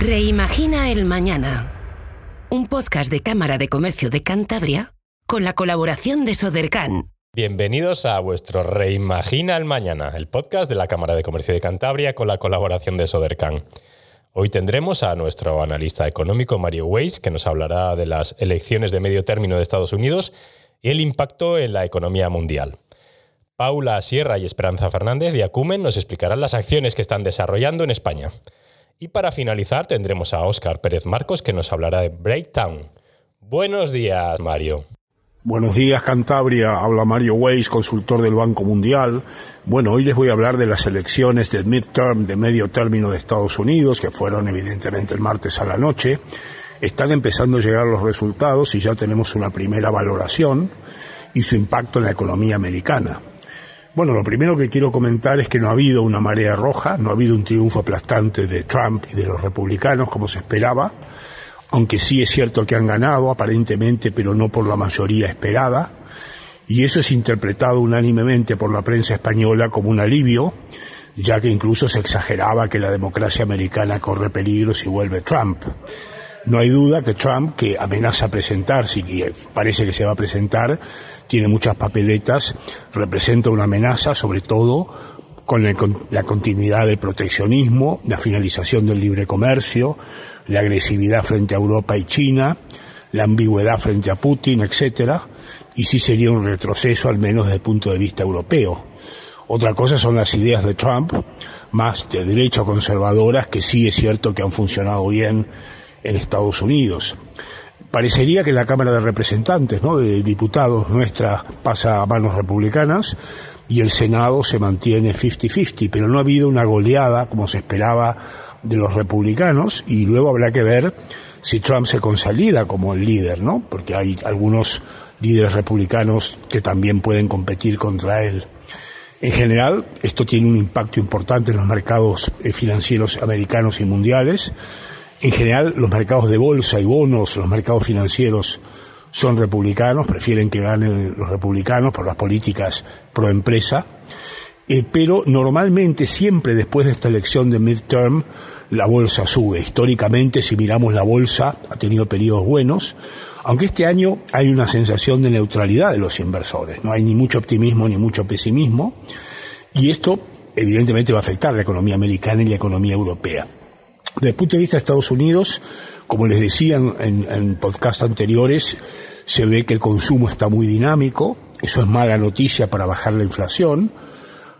Reimagina el Mañana. Un podcast de Cámara de Comercio de Cantabria con la colaboración de Sodercan. Bienvenidos a vuestro Reimagina el Mañana, el podcast de la Cámara de Comercio de Cantabria con la colaboración de Sodercan. Hoy tendremos a nuestro analista económico Mario Weiss, que nos hablará de las elecciones de medio término de Estados Unidos y el impacto en la economía mundial. Paula Sierra y Esperanza Fernández de Acumen nos explicarán las acciones que están desarrollando en España. Y para finalizar tendremos a Óscar Pérez Marcos que nos hablará de Breakdown. Buenos días, Mario. Buenos días, Cantabria. Habla Mario Weiss, consultor del Banco Mundial. Bueno, hoy les voy a hablar de las elecciones del midterm, de medio término de Estados Unidos, que fueron evidentemente el martes a la noche. Están empezando a llegar los resultados y ya tenemos una primera valoración y su impacto en la economía americana. Bueno, lo primero que quiero comentar es que no ha habido una marea roja, no ha habido un triunfo aplastante de Trump y de los republicanos como se esperaba, aunque sí es cierto que han ganado aparentemente, pero no por la mayoría esperada, y eso es interpretado unánimemente por la prensa española como un alivio, ya que incluso se exageraba que la democracia americana corre peligro si vuelve Trump. No hay duda que Trump, que amenaza presentarse y parece que se va a presentar, tiene muchas papeletas, representa una amenaza sobre todo con la continuidad del proteccionismo, la finalización del libre comercio, la agresividad frente a Europa y China, la ambigüedad frente a Putin, etcétera, y sí sería un retroceso al menos desde el punto de vista europeo. Otra cosa son las ideas de Trump, más de derecho conservadoras, que sí es cierto que han funcionado bien en Estados Unidos. Parecería que la Cámara de Representantes, ¿no? de Diputados nuestra pasa a manos republicanas y el Senado se mantiene 50-50, pero no ha habido una goleada como se esperaba de los republicanos y luego habrá que ver si Trump se consolida como el líder, ¿no? Porque hay algunos líderes republicanos que también pueden competir contra él. En general, esto tiene un impacto importante en los mercados eh, financieros americanos y mundiales en general, los mercados de bolsa y bonos, los mercados financieros son republicanos, prefieren que ganen los republicanos por las políticas pro empresa, eh, pero normalmente siempre después de esta elección de midterm la bolsa sube. Históricamente, si miramos la bolsa, ha tenido periodos buenos, aunque este año hay una sensación de neutralidad de los inversores, no hay ni mucho optimismo ni mucho pesimismo, y esto evidentemente va a afectar la economía americana y la economía europea. Desde el punto de vista de Estados Unidos, como les decía en, en podcasts anteriores, se ve que el consumo está muy dinámico, eso es mala noticia para bajar la inflación,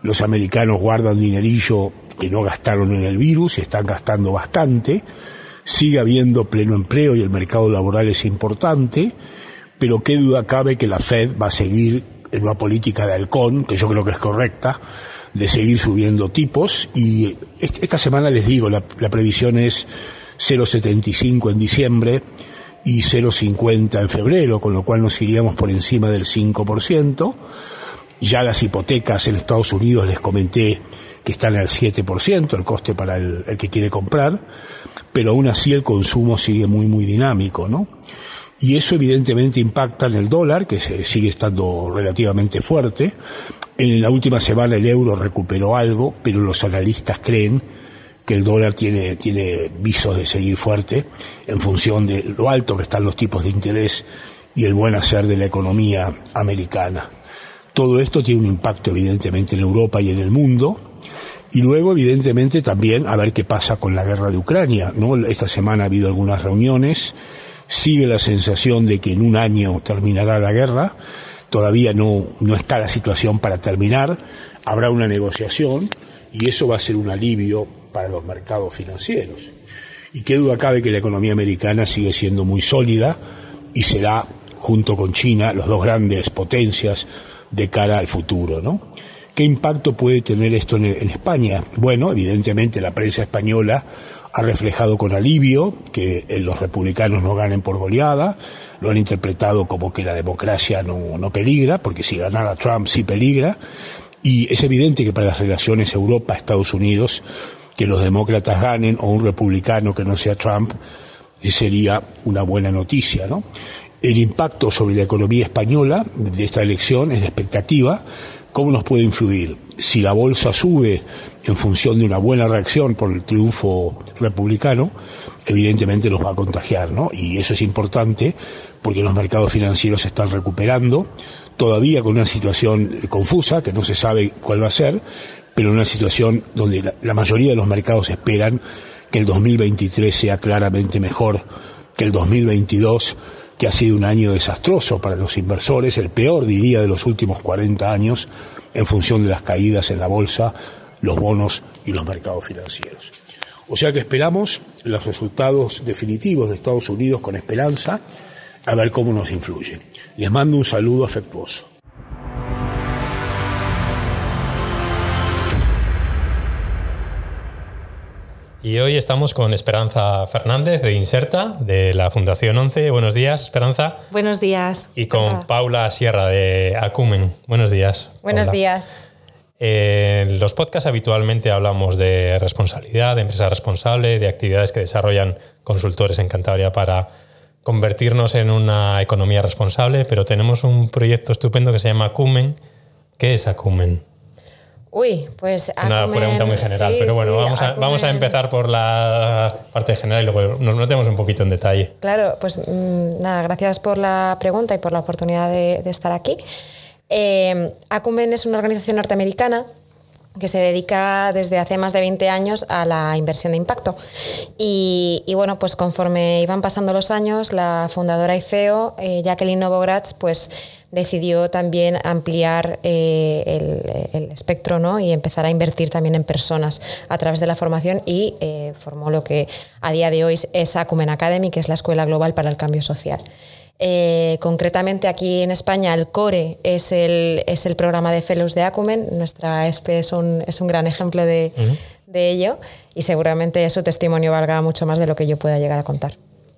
los americanos guardan dinerillo que no gastaron en el virus y están gastando bastante, sigue habiendo pleno empleo y el mercado laboral es importante, pero qué duda cabe que la Fed va a seguir en una política de halcón, que yo creo que es correcta, de seguir subiendo tipos y esta semana les digo, la, previsión es 0,75 en diciembre y 0,50 en febrero, con lo cual nos iríamos por encima del 5%. Ya las hipotecas en Estados Unidos les comenté que están al 7%, el coste para el, el, que quiere comprar, pero aún así el consumo sigue muy, muy dinámico, ¿no? Y eso evidentemente impacta en el dólar, que sigue estando relativamente fuerte, en la última semana el euro recuperó algo, pero los analistas creen que el dólar tiene, tiene visos de seguir fuerte en función de lo alto que están los tipos de interés y el buen hacer de la economía americana. Todo esto tiene un impacto evidentemente en Europa y en el mundo. Y luego, evidentemente, también a ver qué pasa con la guerra de Ucrania. ¿no? Esta semana ha habido algunas reuniones. Sigue la sensación de que en un año terminará la guerra todavía no, no está la situación para terminar, habrá una negociación y eso va a ser un alivio para los mercados financieros. Y qué duda cabe que la economía americana sigue siendo muy sólida y será, junto con China, los dos grandes potencias de cara al futuro, ¿no? ¿Qué impacto puede tener esto en, en España? Bueno, evidentemente la prensa española ha reflejado con alivio que eh, los republicanos no ganen por goleada, lo han interpretado como que la democracia no, no peligra, porque si ganara Trump sí peligra, y es evidente que para las relaciones Europa-Estados Unidos, que los demócratas ganen o un republicano que no sea Trump, sería una buena noticia, ¿no? El impacto sobre la economía española de esta elección es de expectativa. ¿Cómo nos puede influir? si la bolsa sube en función de una buena reacción por el triunfo republicano, evidentemente los va a contagiar, ¿no? Y eso es importante porque los mercados financieros se están recuperando, todavía con una situación confusa, que no se sabe cuál va a ser, pero en una situación donde la mayoría de los mercados esperan que el 2023 sea claramente mejor que el 2022 que ha sido un año desastroso para los inversores, el peor diría de los últimos 40 años, en función de las caídas en la bolsa, los bonos y los mercados financieros. O sea que esperamos los resultados definitivos de Estados Unidos con esperanza, a ver cómo nos influye. Les mando un saludo afectuoso. Y hoy estamos con Esperanza Fernández de Inserta, de la Fundación 11. Buenos días, Esperanza. Buenos días. Y con Paula Sierra de Acumen. Buenos días. Buenos Paula. días. En los podcasts habitualmente hablamos de responsabilidad, de empresa responsable, de actividades que desarrollan consultores en Cantabria para convertirnos en una economía responsable, pero tenemos un proyecto estupendo que se llama Acumen. ¿Qué es Acumen? Uy, pues Es una Acumen- pregunta muy general, sí, pero bueno, sí, vamos, a, Acumen- vamos a empezar por la parte general y luego nos metemos un poquito en detalle. Claro, pues mm, nada, gracias por la pregunta y por la oportunidad de, de estar aquí. Eh, Acumen es una organización norteamericana que se dedica desde hace más de 20 años a la inversión de impacto. Y, bueno, pues conforme iban pasando los años, la fundadora y CEO, eh, Jacqueline Novogratz, pues decidió también ampliar eh, el, espectro ¿no? y empezar a invertir también en personas a través de la formación y formó lo que a día de hoy es Acumen Academy, que es la Escuela Global para el Cambio Social. Eh, concretamente aquí en España el CORE es el, es el programa de Fellows de Acumen, nuestra ESPE es un, es un gran ejemplo de, de ello y seguramente su testimonio valga mucho más de lo que yo pueda llegar a contar.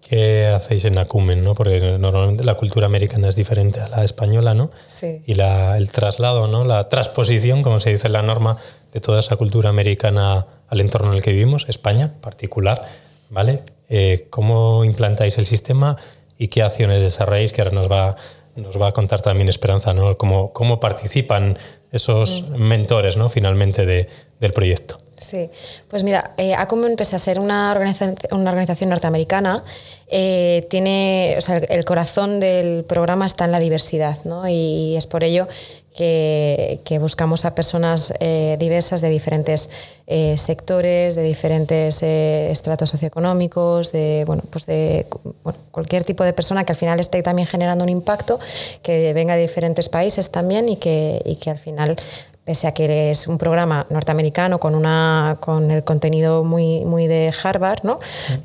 ¿Qué hacéis en Acumen? ¿no? Porque normalmente la cultura americana es diferente a la española, ¿no? Sí. Y la, el traslado, ¿no? la transposición, como se dice en la norma, de toda esa cultura americana al entorno en el que vivimos, España en particular, ¿vale? Eh, ¿Cómo implantáis el sistema y qué acciones desarrolláis? Que ahora nos va, nos va a contar también Esperanza, ¿no? Cómo, cómo participan esos mentores, ¿no? Finalmente de- del proyecto. Sí, pues mira, eh, Acumen, pese a ser una organización, una organización norteamericana, eh, tiene, o sea, el corazón del programa está en la diversidad, ¿no? Y es por ello que, que buscamos a personas eh, diversas de diferentes eh, sectores, de diferentes eh, estratos socioeconómicos, de, bueno, pues de bueno, cualquier tipo de persona que al final esté también generando un impacto, que venga de diferentes países también y que, y que al final pese a que es un programa norteamericano con una con el contenido muy muy de Harvard no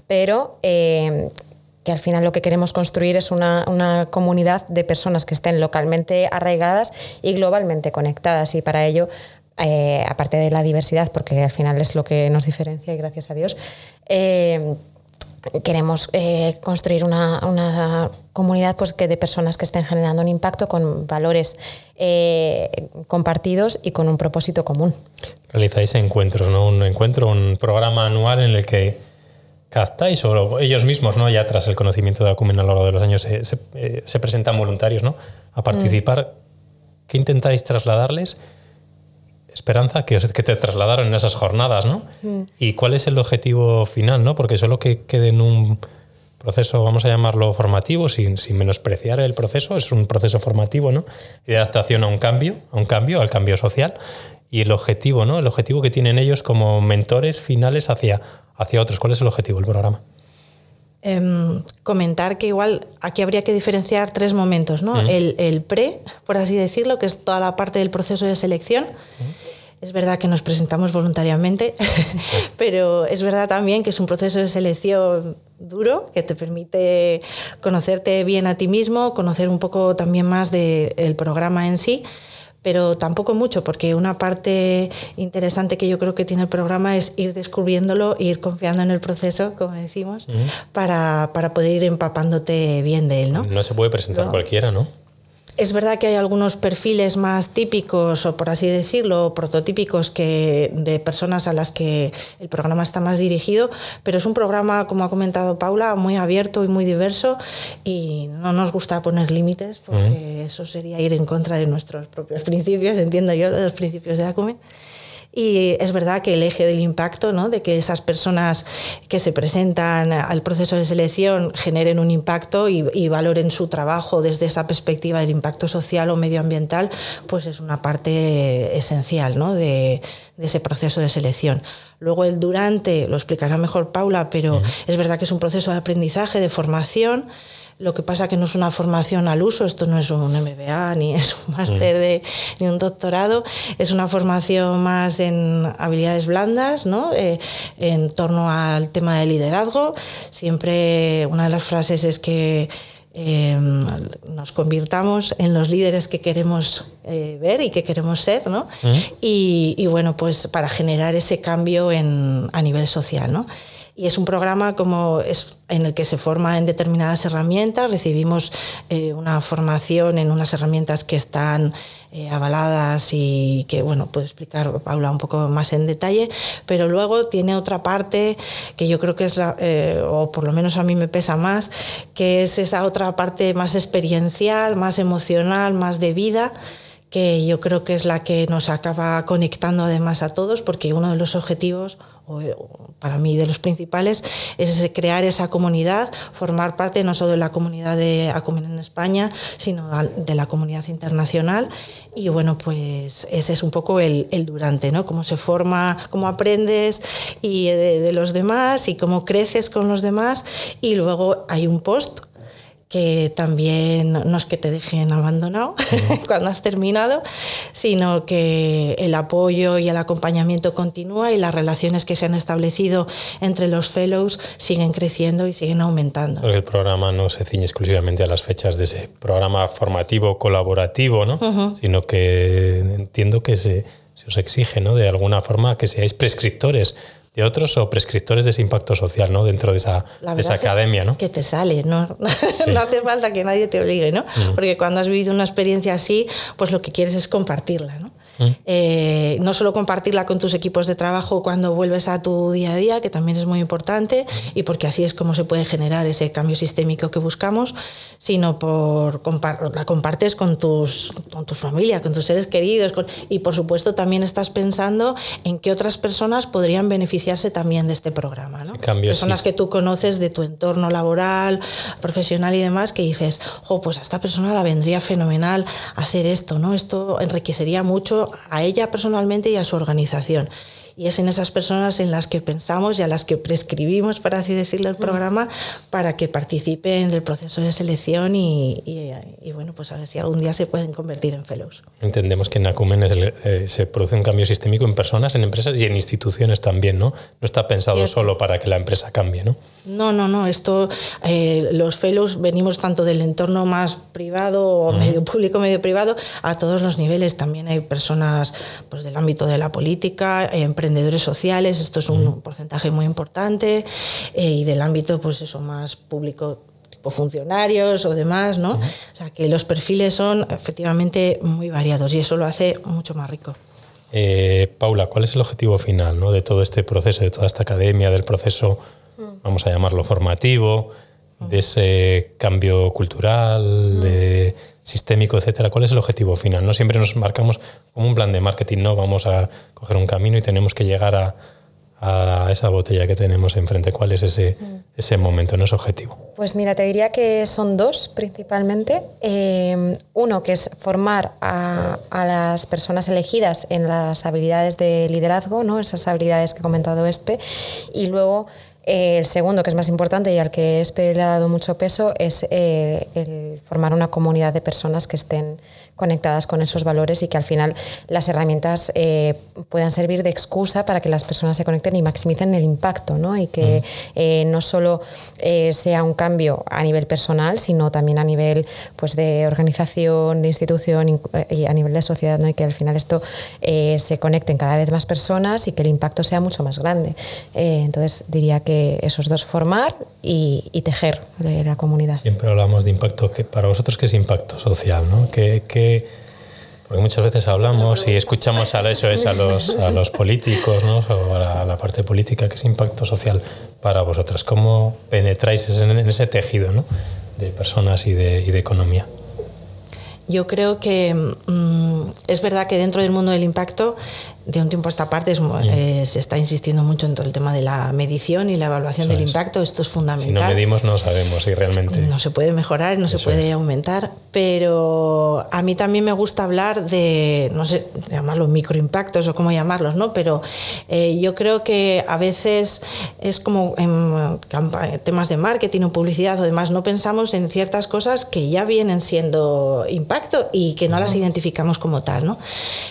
pero eh, que al final lo que queremos construir es una, una comunidad de personas que estén localmente arraigadas y globalmente conectadas y para ello eh, aparte de la diversidad porque al final es lo que nos diferencia y gracias a Dios eh, queremos eh, construir una, una comunidad pues, que de personas que estén generando un impacto con valores compartidos y con un propósito común. realizáis encuentros, ¿no? Un encuentro, un programa anual en el que captáis o ellos mismos, ¿no? Ya tras el conocimiento de Acumen a lo largo de los años se, se, eh, se presentan voluntarios, ¿no? A participar. ¿Qué intentáis trasladarles? Esperanza que, que te trasladaron en esas jornadas, ¿no? ¿Y cuál es el objetivo final, no? Porque solo que quede en un proceso, vamos a llamarlo formativo, sin, sin menospreciar el proceso, es un proceso formativo, ¿no? Y de adaptación a un cambio, a un cambio, al cambio social. Y el objetivo, ¿no? El objetivo que tienen ellos como mentores finales hacia, hacia otros. ¿Cuál es el objetivo del programa? Em, comentar que igual aquí habría que diferenciar tres momentos, ¿no? el, el pre, por así decirlo, que es toda la parte del proceso de selección. Es verdad que nos presentamos voluntariamente, pero es verdad también que es un proceso de selección duro que te permite conocerte bien a ti mismo, conocer un poco también más del programa en sí pero tampoco mucho, porque una parte interesante que yo creo que tiene el programa es ir descubriéndolo, ir confiando en el proceso, como decimos, para, para poder ir empapándote bien de él, ¿no? No se puede presentar No. cualquiera, ¿no? Es verdad que hay algunos perfiles más típicos o por así decirlo, prototípicos que de personas a las que el programa está más dirigido, pero es un programa, como ha comentado Paula, muy abierto y muy diverso y no nos gusta poner límites porque eso sería ir en contra de nuestros propios principios, entiendo yo, de los principios de Acumen. Y es verdad que el eje del impacto, ¿no? de que esas personas que se presentan al proceso de selección generen un impacto y, valoren su trabajo desde esa perspectiva del impacto social o medioambiental, pues es una parte esencial ¿no? de, de ese proceso de selección. Luego el durante, lo explicará mejor Paula, pero es verdad que es un proceso de aprendizaje, de formación. Lo que pasa que no es una formación al uso, esto no es un MBA, ni es un máster de, ni un doctorado, es una formación más en habilidades blandas, ¿no? Eh, en torno al tema de liderazgo. Siempre una de las frases es que em, nos convirtamos en los líderes que queremos eh, ver y que queremos ser, ¿no? y, y, bueno, pues para generar ese cambio en, a nivel social, ¿no? Y es un programa como es en el que se forma en determinadas herramientas. Recibimos eh, una formación en unas herramientas que están eh, avaladas y que, bueno, puedo explicar Paula un poco más en detalle, pero luego tiene otra parte que yo creo que es la, eh, o por lo menos a mí me pesa más, que es esa otra parte más experiencial, más emocional, más de vida que yo creo que es la que nos acaba conectando además a todos, porque uno de los objetivos, o para mí de los principales, es crear esa comunidad, formar parte no solo de la comunidad de Acumen en España, sino de la comunidad internacional. Y bueno, pues ese es un poco el, durante, ¿no? Cómo se forma, cómo aprendes y de, de los demás y cómo creces con los demás. Y luego hay un post que también no es que te dejen abandonado cuando has terminado, sino que el apoyo y el acompañamiento continúa y las relaciones que se han establecido entre los fellows siguen creciendo y siguen aumentando. el programa no se ciñe exclusivamente a las fechas de ese programa formativo colaborativo, ¿no? sino que entiendo que se, se os exige ¿no? de alguna forma que seáis prescriptores de otros o prescriptores de ese impacto social, ¿no? Dentro de esa, esa academia, ¿no? Que te sale, ¿no? no hace falta que nadie te obligue, ¿no? Mm. Porque cuando has vivido una experiencia así, pues lo que quieres es compartirla, ¿no? Eh, no solo compartirla con tus equipos de trabajo cuando vuelves a tu día a día, que también es muy importante, y porque así es como se puede generar ese cambio sistémico que buscamos, sino por la compartes con tus, con tu familia, con tus seres queridos, y por supuesto también estás pensando en qué otras personas podrían beneficiarse también de este programa. ¿no? Personas que tú conoces de tu entorno laboral, profesional y demás, que dices, oh, pues a esta persona la vendría fenomenal hacer esto, ¿no? Esto enriquecería mucho a ella personalmente y a su organización. Y es en esas personas en las que pensamos y a las que prescribimos, para así decirlo, el mm. programa para que participen del proceso de selección y, bueno, pues a ver si algún día se pueden convertir en fellows. Entendemos que en Acumen eh, se produce un cambio sistémico en personas, en empresas y en instituciones también, ¿no? No está pensado solo para que la empresa cambie, ¿no? No, no, no. Esto, eh, los fellows venimos tanto del entorno más privado o medio público, medio privado, a todos los niveles. También hay personas pues, del ámbito de la política, emprendedores sociales, esto es un porcentaje muy importante, eh, y del ámbito, pues eso, más público tipo funcionarios o demás, ¿no? O sea, que los perfiles son efectivamente muy variados y eso lo hace mucho más rico. Eh, Paula, ¿cuál es el objetivo final ¿no? de todo este proceso, de toda esta academia, del proceso vamos a llamarlo formativo, de ese cambio cultural, de sistémico, etcétera. ¿Cuál es el objetivo final? No siempre nos marcamos como un plan de marketing, no vamos a coger un camino y tenemos que llegar a, esa botella que tenemos enfrente. ¿Cuál es ese, ese momento, no ese objetivo? Pues mira, te diría que son dos principalmente. Eh, uno, que es formar a, a, las personas elegidas en las habilidades de liderazgo, ¿no? esas habilidades que ha comentado Espe, y luego el segundo, que es más importante y al que he le ha dado mucho peso, es eh, el formar una comunidad de personas que estén conectadas con esos valores y que al final las herramientas eh, puedan servir de excusa para que las personas se conecten y maximicen el impacto, ¿no? Y que eh, no solo eh, sea un cambio a nivel personal, sino también a nivel pues, de organización, de institución y a nivel de sociedad, ¿no? Y que al final esto se conecten cada vez más personas y que el impacto sea mucho más grande. entonces diría que esos dos, formar y, tejer la comunidad. Siempre hablamos de impacto. que ¿Para vosotros qué es impacto social? ¿no? ¿Qué, porque muchas veces hablamos y escuchamos a eso es a los, a los políticos, ¿no? o a la, parte política, que es impacto social para vosotras. ¿Cómo penetráis en, ese tejido ¿no? de personas y de, y de economía? Yo creo que mm, es verdad que dentro del mundo del impacto de un tiempo a esta parte eh, se está insistiendo mucho en todo el tema de la medición y la evaluación del impacto. Esto es fundamental. Si no medimos no sabemos si realmente... No se puede mejorar, no se puede aumentar, pero a mí también me gusta hablar de, no sé, llamarlos microimpactos o cómo llamarlos, ¿no? Pero eh, yo creo que a veces es como en temas de marketing o publicidad o demás, no pensamos en ciertas cosas que ya vienen siendo impacto y que no las identificamos como tal, ¿no?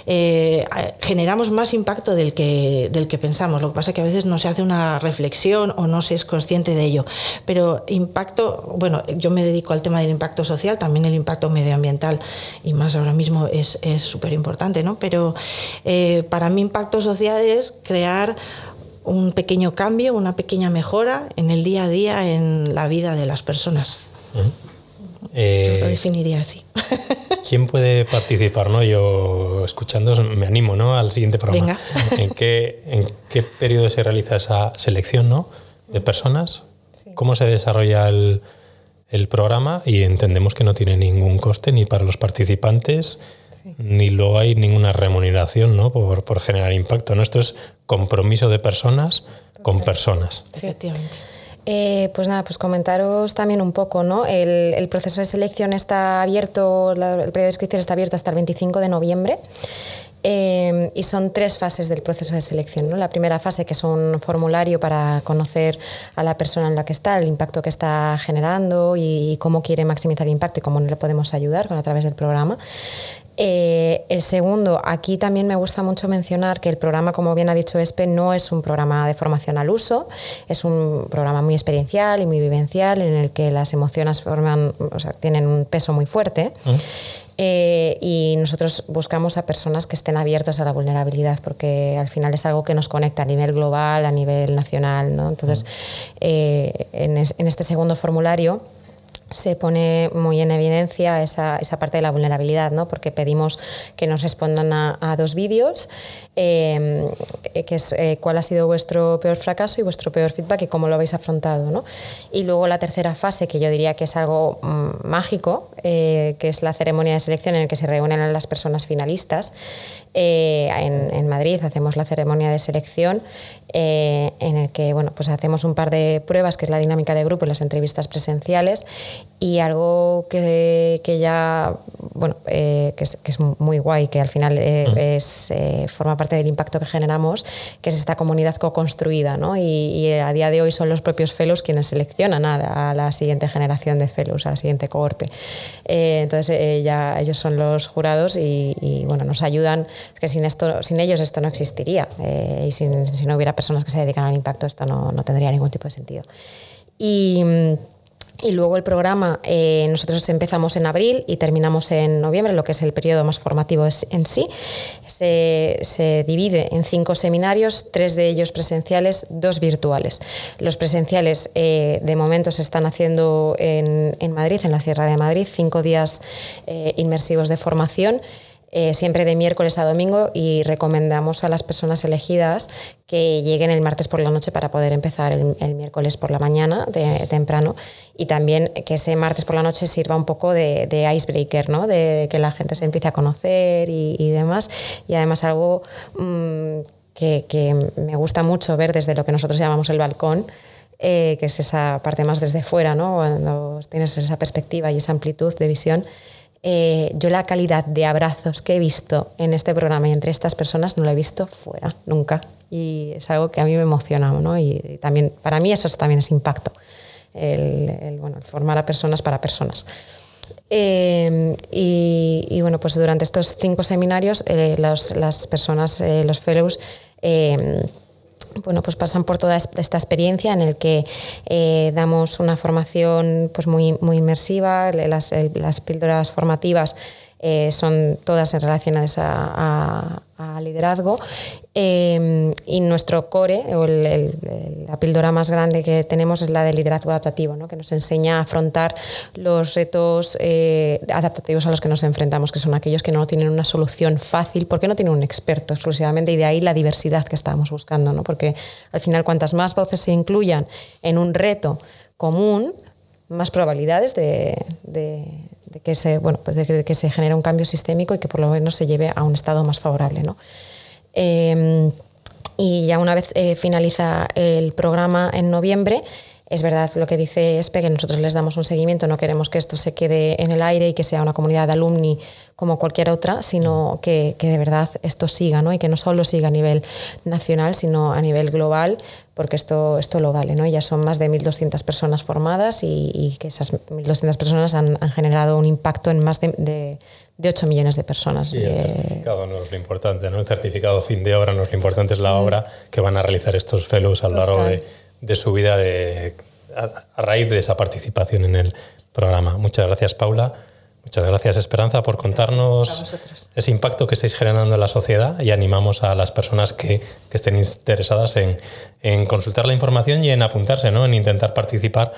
Eh, generamos más impacto del que, del que pensamos. Lo que pasa es que a veces no se hace una reflexión o no se es consciente de ello. Pero impacto, bueno, yo me dedico al tema del impacto social, también el impacto medioambiental y más ahora mismo es súper importante, ¿no? Pero eh, para mí impacto social es crear un pequeño cambio, una pequeña mejora en el día a día en la vida de las personas. Yo lo definiría así. ¿Quién puede participar? ¿no? Yo, escuchando, me animo ¿no? al siguiente programa. ¿En qué, ¿En qué periodo se realiza esa selección ¿no? de personas? ¿Cómo se desarrolla el, el, programa? Y entendemos que no tiene ningún coste ni para los participantes, ni luego hay ninguna remuneración ¿no? por, por generar impacto. ¿no? Esto es compromiso de personas con personas. Efectivamente. Eh, pues nada, pues comentaros también un poco, ¿no? El, proceso de selección está abierto, el periodo de inscripción está abierto hasta el 25 de noviembre. Eh, y son tres fases del proceso de selección. ¿no? La primera fase, que es un formulario para conocer a la persona en la que está, el impacto que está generando y, cómo quiere maximizar el impacto y cómo le podemos ayudar a través del programa. Eh, el segundo, aquí también me gusta mucho mencionar que el programa, como bien ha dicho Espe, no es un programa de formación al uso, es un programa muy experiencial y muy vivencial en el que las emociones forman, tienen un peso muy fuerte. Eh, y nosotros buscamos a personas que estén abiertas a la vulnerabilidad, porque al final es algo que nos conecta a nivel global, a nivel nacional. ¿no? Entonces, eh, en, en este segundo formulario, se pone muy en evidencia esa, esa, parte de la vulnerabilidad, ¿no? porque pedimos que nos respondan a, dos vídeos, eh, que es eh, cuál ha sido vuestro peor fracaso y vuestro peor feedback y cómo lo habéis afrontado. ¿no? Y luego la tercera fase, que yo diría que es algo mm, mágico, eh, que es la ceremonia de selección en la que se reúnen las personas finalistas. En, en, Madrid hacemos la ceremonia de selección en el que bueno, pues hacemos un par de pruebas, que es la dinámica de grupo y las entrevistas presenciales, y algo que, que ya, bueno, eh, que, es, que, es, muy guay, que al final eh, es, eh, forma parte del impacto que generamos, que es esta comunidad co-construida, ¿no? Y, a día de hoy son los propios fellows quienes seleccionan a, la siguiente generación de fellows, a la siguiente cohorte. entonces ya ellos son los jurados y, bueno, nos ayudan, que sin, esto, sin ellos esto no existiría y sin, si no hubiera personas que se dedican al impacto esto no, no tendría ningún tipo de sentido. Y y luego el programa, eh, nosotros empezamos en abril y terminamos en noviembre, lo que es el periodo más formativo en sí. Se, divide en cinco seminarios, tres de ellos presenciales, dos virtuales. Los presenciales eh, de momento se están haciendo en, Madrid, en la Sierra de Madrid, cinco días eh, inmersivos de formación. Siempre de miércoles a domingo y recomendamos a las personas elegidas que lleguen el martes por la noche para poder empezar el, miércoles por la mañana de, temprano y también que ese martes por la noche sirva un poco de, icebreaker, ¿no? de que la gente se empiece a conocer y, demás. Y además algo mm, que, me gusta mucho ver desde lo que nosotros llamamos el balcón, eh, que es esa parte más desde fuera, ¿no? cuando tienes esa perspectiva y esa amplitud de visión. Eh, yo la calidad de abrazos que he visto en este programa y entre estas personas no la he visto fuera, nunca y es algo que a mí me emociona, ¿no? Y también, para mí eso también es impacto, el, bueno, formar a personas para personas. Eh, y, bueno, pues durante estos cinco seminarios eh, las personas, los fellows, bueno, pues pasan por toda esta experiencia en el que damos una formación pues muy, muy inmersiva, las, las píldoras formativas eh, son todas relacionadas a, liderazgo. Eh, y nuestro core, o la píldora más grande que tenemos es la de liderazgo adaptativo, ¿no? que nos enseña a afrontar los retos eh, adaptativos a los que nos enfrentamos, que son aquellos que no tienen una solución fácil, porque no tienen un experto exclusivamente, y de ahí la diversidad que estábamos buscando, ¿no? porque al final cuantas más voces se incluyan en un reto común, más probabilidades de de que se, bueno, pues de que, se genere un cambio sistémico y que por lo menos se lleve a un estado más favorable. ¿no? Em, y ya una vez eh, finaliza el programa en noviembre, es verdad lo que dice Espe, que nosotros les damos un seguimiento, no queremos que esto se quede en el aire y que sea una comunidad de alumni como cualquier otra, sino que, que de verdad esto siga, ¿no? y que no solo siga a nivel nacional, sino a nivel global, porque esto, esto lo vale. ¿no? Ya son más de 1.200 personas formadas y, que esas 1.200 personas han, generado un impacto en más de, de, 8 millones de personas. Y el eh, certificado no es lo importante, ¿no? el certificado fin de obra no es lo importante, es la mm. obra que van a realizar estos fellows a lo largo de, de, su vida de, a raíz de esa participación en el programa. Muchas gracias, Paula. Muchas gracias, Esperanza, por contarnos ese impacto que estáis generando en la sociedad y animamos a las personas que, estén interesadas en, consultar la información y en apuntarse, ¿no? en intentar participar,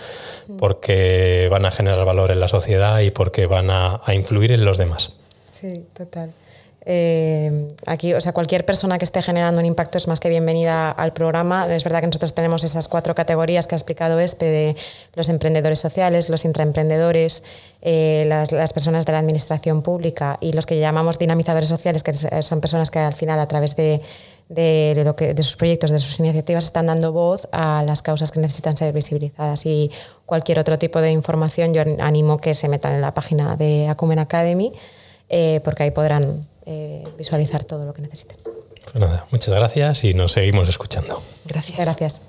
porque van a generar valor en la sociedad y porque van a, a influir en los demás. Sí, total. Eh, aquí, o sea, cualquier persona que esté generando un impacto es más que bienvenida al programa. Es verdad que nosotros tenemos esas cuatro categorías que ha explicado ESPE de los emprendedores sociales, los intraemprendedores, eh, las, personas de la administración pública y los que llamamos dinamizadores sociales, que son personas que al final a través de, de sus proyectos, de sus iniciativas, están dando voz a las causas que necesitan ser visibilizadas. Y cualquier otro tipo de información, yo animo que se metan en la página de Acumen Academy, eh, porque ahí podrán eh, visualizar todo lo que necesiten. Pues nada, muchas gracias y nos seguimos escuchando. Gracias. Gracias.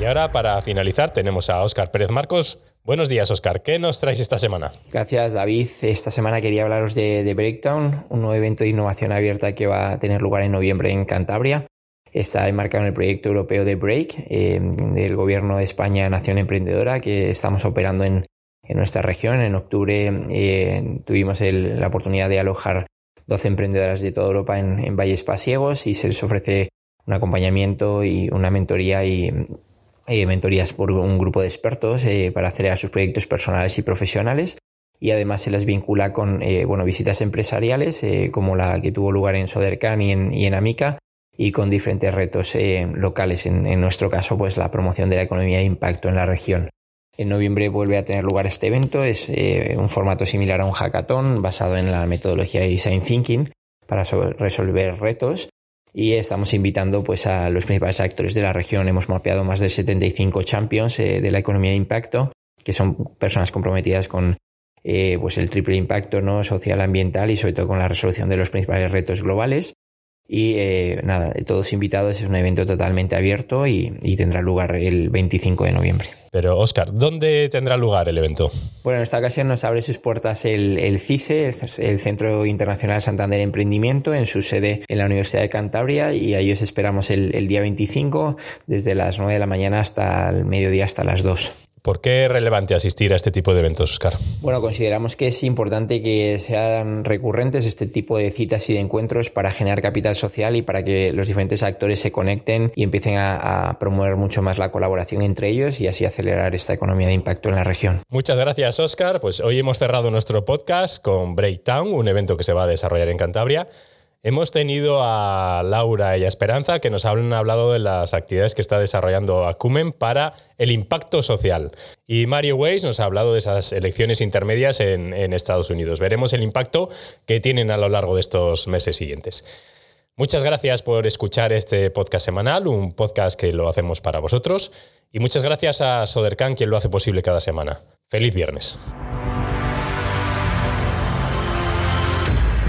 Y ahora, para finalizar, tenemos a Óscar Pérez Marcos. Buenos días, Óscar. ¿Qué nos traes esta semana? Gracias, David. Esta semana quería hablaros de, Breakdown, un nuevo evento de innovación abierta que va a tener lugar en noviembre en Cantabria. Está enmarcado en el proyecto europeo de Break eh, del Gobierno de España Nación Emprendedora que estamos operando en, en nuestra región. En octubre eh, tuvimos la oportunidad de alojar 12 emprendedoras de toda Europa en, Valles Pasiegos y se les ofrece un acompañamiento y una mentoría y eh, mentorías por un grupo de expertos eh, para acelerar sus proyectos personales y profesionales y además se les vincula con bueno, visitas empresariales como la que tuvo lugar en Sodercan y en, y en Amica y con diferentes retos locales, en, en, nuestro caso pues la promoción de la economía de impacto en la región. En noviembre vuelve a tener lugar este evento, es eh, un formato similar a un hackathon basado en la metodología de design thinking para resolver retos y estamos invitando pues a los principales actores de la región. Hemos mapeado más de 75 champions eh, de la economía de impacto, que son personas comprometidas con eh, pues el triple impacto ¿no? social, ambiental y sobre todo con la resolución de los principales retos globales. Y nada, todos invitados, es un evento totalmente abierto y tendrá lugar el 25 de noviembre. Pero, Oscar, ¿dónde tendrá lugar el evento? Bueno, en esta ocasión nos abre sus puertas el, CISE, el Centro Internacional Santander Emprendimiento, en su sede en la Universidad de Cantabria, y ahí os esperamos el, el día 25, desde las 9 de la mañana hasta el mediodía, hasta las 2. ¿Por qué es relevante asistir a este tipo de eventos, Oscar? Bueno, consideramos que es importante que sean recurrentes este tipo de citas y de encuentros para generar capital social y para que los diferentes actores se conecten y empiecen a, promover mucho más la colaboración entre ellos y así acelerar esta economía de impacto en la región. Muchas gracias, Oscar. Pues hoy hemos cerrado nuestro podcast con Breakdown, un evento que se va a desarrollar en Cantabria. Hemos tenido a Laura y a Esperanza que nos han hablado de las actividades que está desarrollando Acumen para el impacto social. Y Mario Weiss nos ha hablado de esas elecciones intermedias en, en Estados Unidos. Veremos el impacto que tienen a lo largo de estos meses siguientes. Muchas gracias por escuchar este podcast semanal, un podcast que lo hacemos para vosotros. Y muchas gracias a Sodercan, quien lo hace posible cada semana. Feliz viernes.